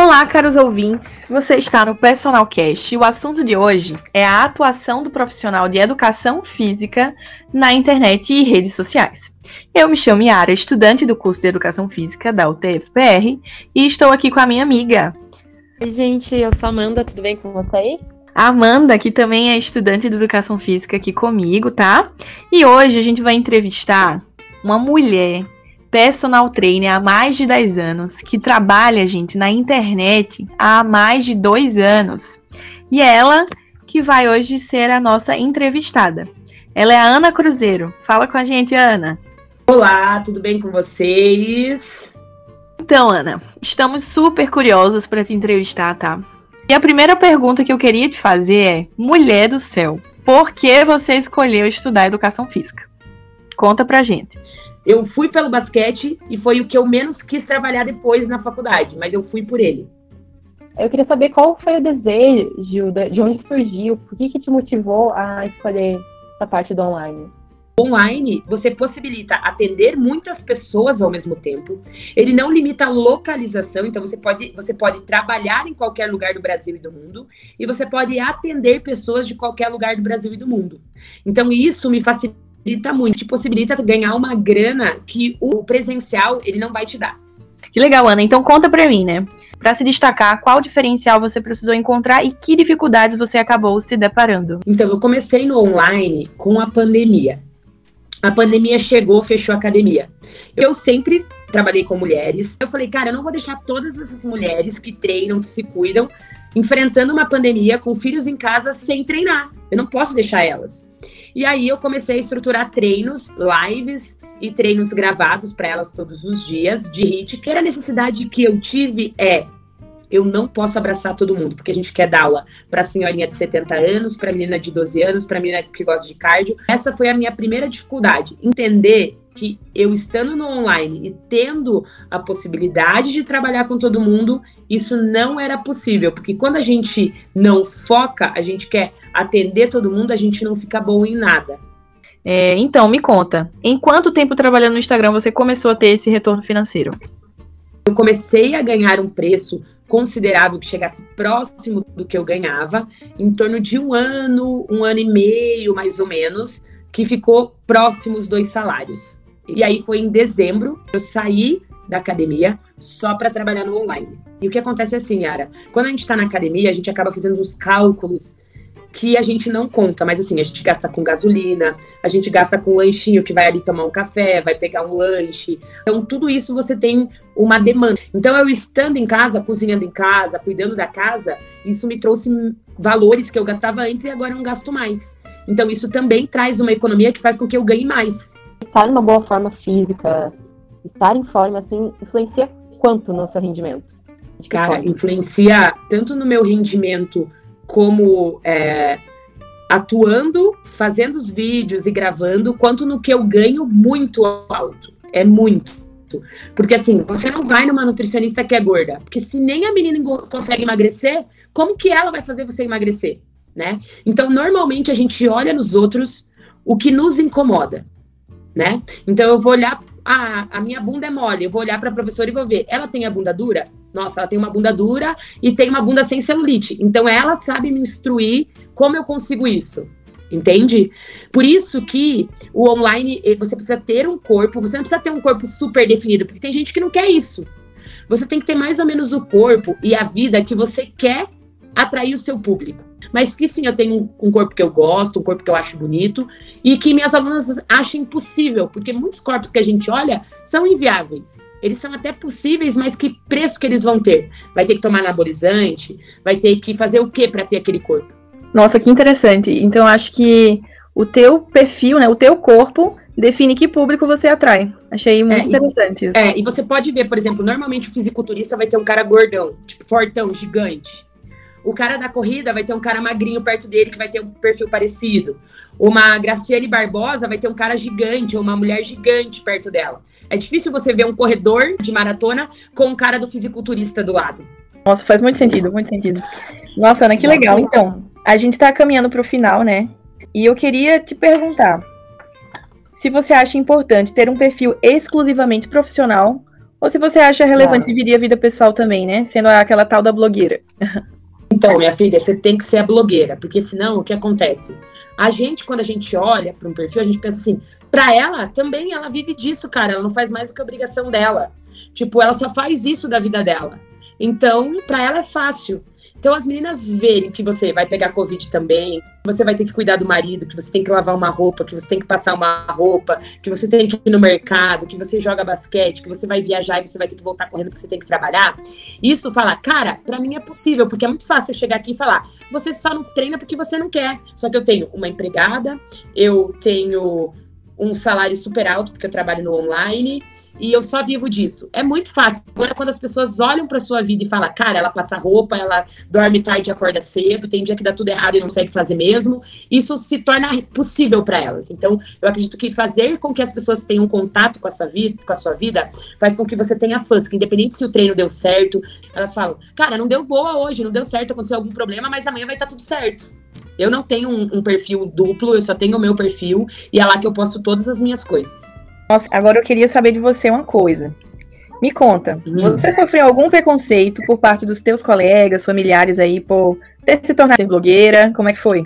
Olá, caros ouvintes. Você está no Personal Cast e o assunto de hoje é a atuação do profissional de educação física na internet e redes sociais. Eu me chamo Yara, estudante do curso de Educação Física da UTFPR, e estou aqui com a minha amiga. Oi, gente, eu sou a Amanda, tudo bem com vocês? A Amanda, que também é estudante de Educação Física aqui comigo, tá? E hoje a gente vai entrevistar uma mulher personal trainer há mais de 10 anos, que trabalha, gente, na internet há mais de dois anos. E é ela que vai hoje ser a nossa entrevistada. Ela é a Ana Cruzeiro. Fala com a gente, Ana. Olá, tudo bem com vocês? Então, Ana, estamos super curiosos para te entrevistar, tá? E a primeira pergunta que eu queria te fazer é: mulher do céu, por que você escolheu estudar educação física? Conta pra gente. Eu fui pelo basquete e foi o que eu menos quis trabalhar depois na faculdade, mas eu fui por ele. Eu queria saber qual foi o desejo, de onde surgiu, por que, que te motivou a escolher essa parte do online? Online, você possibilita atender muitas pessoas ao mesmo tempo. Ele não limita a localização, então você pode, você pode trabalhar em qualquer lugar do Brasil e do mundo, e você pode atender pessoas de qualquer lugar do Brasil e do mundo. Então, isso me facilita possibilita muito, te possibilita ganhar uma grana que o presencial ele não vai te dar. Que legal, Ana. Então conta pra mim, né? Para se destacar, qual diferencial você precisou encontrar e que dificuldades você acabou se deparando? Então, eu comecei no online com a pandemia. A pandemia chegou, fechou a academia. Eu sempre trabalhei com mulheres. Eu falei, cara, eu não vou deixar todas essas mulheres que treinam, que se cuidam, enfrentando uma pandemia com filhos em casa sem treinar. Eu não posso deixar elas. E aí eu comecei a estruturar treinos, lives e treinos gravados para elas todos os dias de HIIT. Que a necessidade que eu tive é eu não posso abraçar todo mundo, porque a gente quer dar aula para senhorinha de 70 anos, para menina de 12 anos, para menina que gosta de cardio. Essa foi a minha primeira dificuldade, entender que eu estando no online e tendo a possibilidade de trabalhar com todo mundo, isso não era possível, porque quando a gente não foca, a gente quer atender todo mundo, a gente não fica bom em nada. É, então, me conta, em quanto tempo trabalhando no Instagram você começou a ter esse retorno financeiro? Eu comecei a ganhar um preço considerável que chegasse próximo do que eu ganhava, em torno de um ano, um ano e meio, mais ou menos, que ficou próximo os dois salários. E aí foi em dezembro, eu saí da academia só para trabalhar no online. E o que acontece é assim, Yara, quando a gente está na academia, a gente acaba fazendo uns cálculos que a gente não conta, mas assim, a gente gasta com gasolina, a gente gasta com lanchinho que vai ali tomar um café, vai pegar um lanche. Então, tudo isso você tem uma demanda. Então, eu estando em casa, cozinhando em casa, cuidando da casa, isso me trouxe valores que eu gastava antes e agora eu não gasto mais. Então, isso também traz uma economia que faz com que eu ganhe mais. Estar numa boa forma física, estar em forma, assim, influencia quanto no seu rendimento? Cara, forma? influencia tanto no meu rendimento como é, atuando, fazendo os vídeos e gravando, quanto no que eu ganho muito alto. É muito. Porque assim, você não vai numa nutricionista que é gorda. Porque se nem a menina consegue emagrecer, como que ela vai fazer você emagrecer? Né? Então, normalmente a gente olha nos outros o que nos incomoda, né? Então eu vou olhar ah, a minha bunda é mole. Eu vou olhar para a professora e vou ver. Ela tem a bunda dura? Nossa, ela tem uma bunda dura e tem uma bunda sem celulite. Então ela sabe me instruir como eu consigo isso. Entende? Por isso que o online, eh, você precisa ter um corpo, você não precisa ter um corpo super definido, porque tem gente que não quer isso. Você tem que ter mais ou menos o corpo e a vida que você quer atrair o seu público. Mas que sim, eu tenho um, corpo que eu gosto, um corpo que eu acho bonito, e que minhas alunas acham impossível, porque muitos corpos que a gente olha são inviáveis. Eles são até possíveis, mas que preço que eles vão ter? Vai ter que tomar anabolizante? Vai ter que fazer o que para ter aquele corpo? Nossa, que interessante. Então acho que o teu perfil, né, o teu corpo define que público você atrai. Achei muito é, interessante isso. É, e você pode ver, por exemplo, normalmente o fisiculturista vai ter um cara gordão, tipo fortão, gigante. O cara da corrida vai ter um cara magrinho perto dele que vai ter um perfil parecido. Uma Graciane Barbosa vai ter um cara gigante ou uma mulher gigante perto dela. É difícil você ver um corredor de maratona com um cara do fisiculturista do lado. Nossa, faz muito sentido, muito sentido. Nossa, Ana, que legal. Então, a gente tá caminhando para o final, né? E eu queria te perguntar se você acha importante ter um perfil exclusivamente profissional Ou se você acha relevante claro. dividir a vida pessoal também, né? Sendo aquela tal da blogueira. Então, minha filha, você tem que ser a blogueira, porque senão o que acontece? A gente, quando a gente olha para um perfil, a gente pensa assim, para ela também ela vive disso, cara, ela não faz mais do que a obrigação dela. Tipo, ela só faz isso da vida dela. Então, para ela é fácil. Então, as meninas verem que você vai pegar Covid também, que você vai ter que cuidar do marido, que você tem que lavar uma roupa, que você tem que passar uma roupa, que você tem que ir no mercado, que você joga basquete, que você vai viajar e você vai ter que voltar correndo porque você tem que trabalhar. Isso, falar, cara, para mim é possível, porque é muito fácil eu chegar aqui e falar, você só não treina porque você não quer. Só que eu tenho uma empregada, eu tenho um salário super alto, porque eu trabalho no online, e eu só vivo disso. É muito fácil. Agora, quando as pessoas olham para sua vida e falam, cara, ela passa roupa, ela dorme tarde e acorda cedo, tem dia que dá tudo errado e não consegue fazer mesmo, isso se torna possível para elas. Então, eu acredito que fazer com que as pessoas tenham contato com a sua vida, com a sua vida faz com que você tenha fãs, que independente se o treino deu certo, elas falam, cara, não deu boa hoje, não deu certo, aconteceu algum problema, mas amanhã vai estar tá tudo certo. Eu não tenho um, um perfil duplo, eu só tenho o meu perfil e é lá que eu posto todas as minhas coisas. Nossa, agora eu queria saber de você uma coisa. Me conta, hum. você sofreu algum preconceito por parte dos teus colegas, familiares aí, por ter se tornado blogueira? Como é que foi?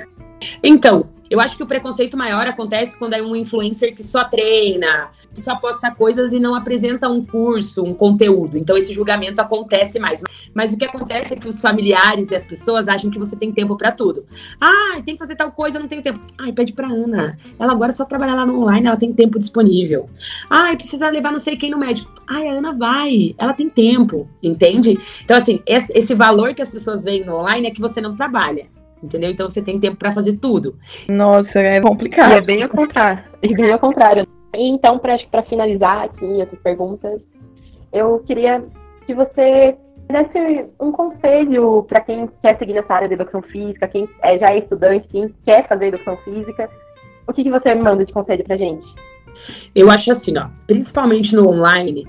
Então, eu acho que o preconceito maior acontece quando é um influencer que só treina, só posta coisas e não apresenta um curso, um conteúdo. Então esse julgamento acontece mais. Mas o que acontece é que os familiares e as pessoas acham que você tem tempo para tudo. Ah, tem que fazer tal coisa, eu não tenho tempo. Ai, pede para Ana. Ela agora só trabalhar lá no online, ela tem tempo disponível. Ai, precisa levar não sei quem no médico. Ai, a Ana vai, ela tem tempo, entende? Então assim, esse valor que as pessoas veem no online é que você não trabalha entendeu? Então você tem tempo para fazer tudo. Nossa, é complicado. E é bem ao contrário. É bem ao contrário. Então, para finalizar aqui essas perguntas, eu queria que você desse um conselho para quem quer seguir nessa área de educação física, quem é, já é estudante, quem quer fazer educação física. O que, que você manda de conselho para gente? Eu acho assim, ó, principalmente no online,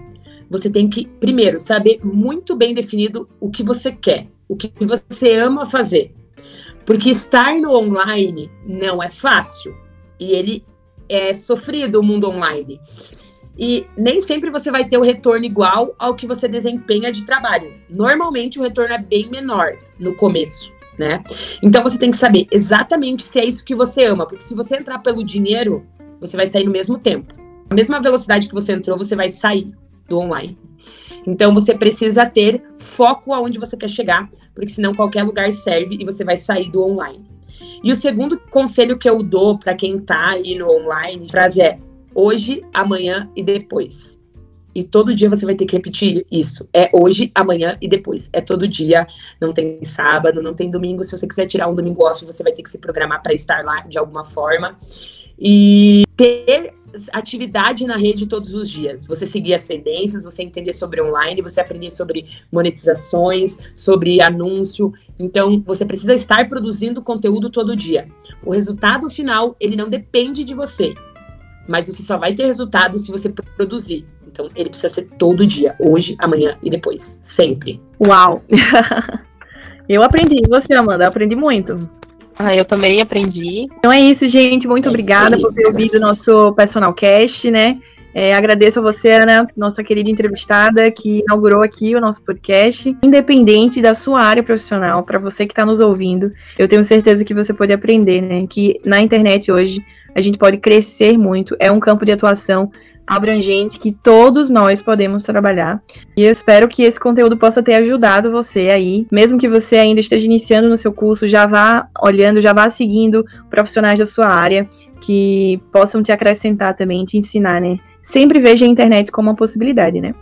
você tem que, primeiro, saber muito bem definido o que você quer, o que você ama fazer. Porque estar no online não é fácil. E ele é sofrido o mundo online. E nem sempre você vai ter o retorno igual ao que você desempenha de trabalho. Normalmente o retorno é bem menor no começo, né? Então você tem que saber exatamente se é isso que você ama, porque se você entrar pelo dinheiro, você vai sair no mesmo tempo. A mesma velocidade que você entrou, você vai sair do online. Então você precisa ter foco aonde você quer chegar, porque senão qualquer lugar serve e você vai sair do online. E o segundo conselho que eu dou para quem está aí no online, frase é hoje, amanhã e depois. E todo dia você vai ter que repetir isso. É hoje, amanhã e depois. É todo dia. Não tem sábado, não tem domingo. Se você quiser tirar um domingo off, você vai ter que se programar para estar lá de alguma forma. E ter atividade na rede todos os dias. Você seguir as tendências, você entender sobre online, você aprender sobre monetizações, sobre anúncio. Então, você precisa estar produzindo conteúdo todo dia. O resultado final, ele não depende de você. Mas você só vai ter resultado se você produzir. Então, ele precisa ser todo dia, hoje, amanhã e depois, sempre. Uau! Eu aprendi, você, Amanda, eu aprendi muito. Ah, eu também aprendi. Então é isso, gente. Muito é obrigada por ter ouvido o nosso Personal Cast, né? É, agradeço a você, Ana, nossa querida entrevistada, que inaugurou aqui o nosso podcast. Independente da sua área profissional, para você que está nos ouvindo, eu tenho certeza que você pode aprender, né? Que na internet hoje a gente pode crescer muito. É um campo de atuação abrangente que todos nós podemos trabalhar. E eu espero que esse conteúdo possa ter ajudado você aí, mesmo que você ainda esteja iniciando no seu curso, já vá olhando, já vá seguindo profissionais da sua área que possam te acrescentar também, te ensinar, né? Sempre veja a internet como uma possibilidade, né?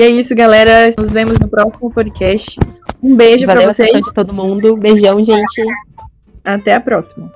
E é isso, galera. Nos vemos no próximo podcast. Um beijo para vocês. Valeu todo mundo. Beijão, gente. Até a próxima.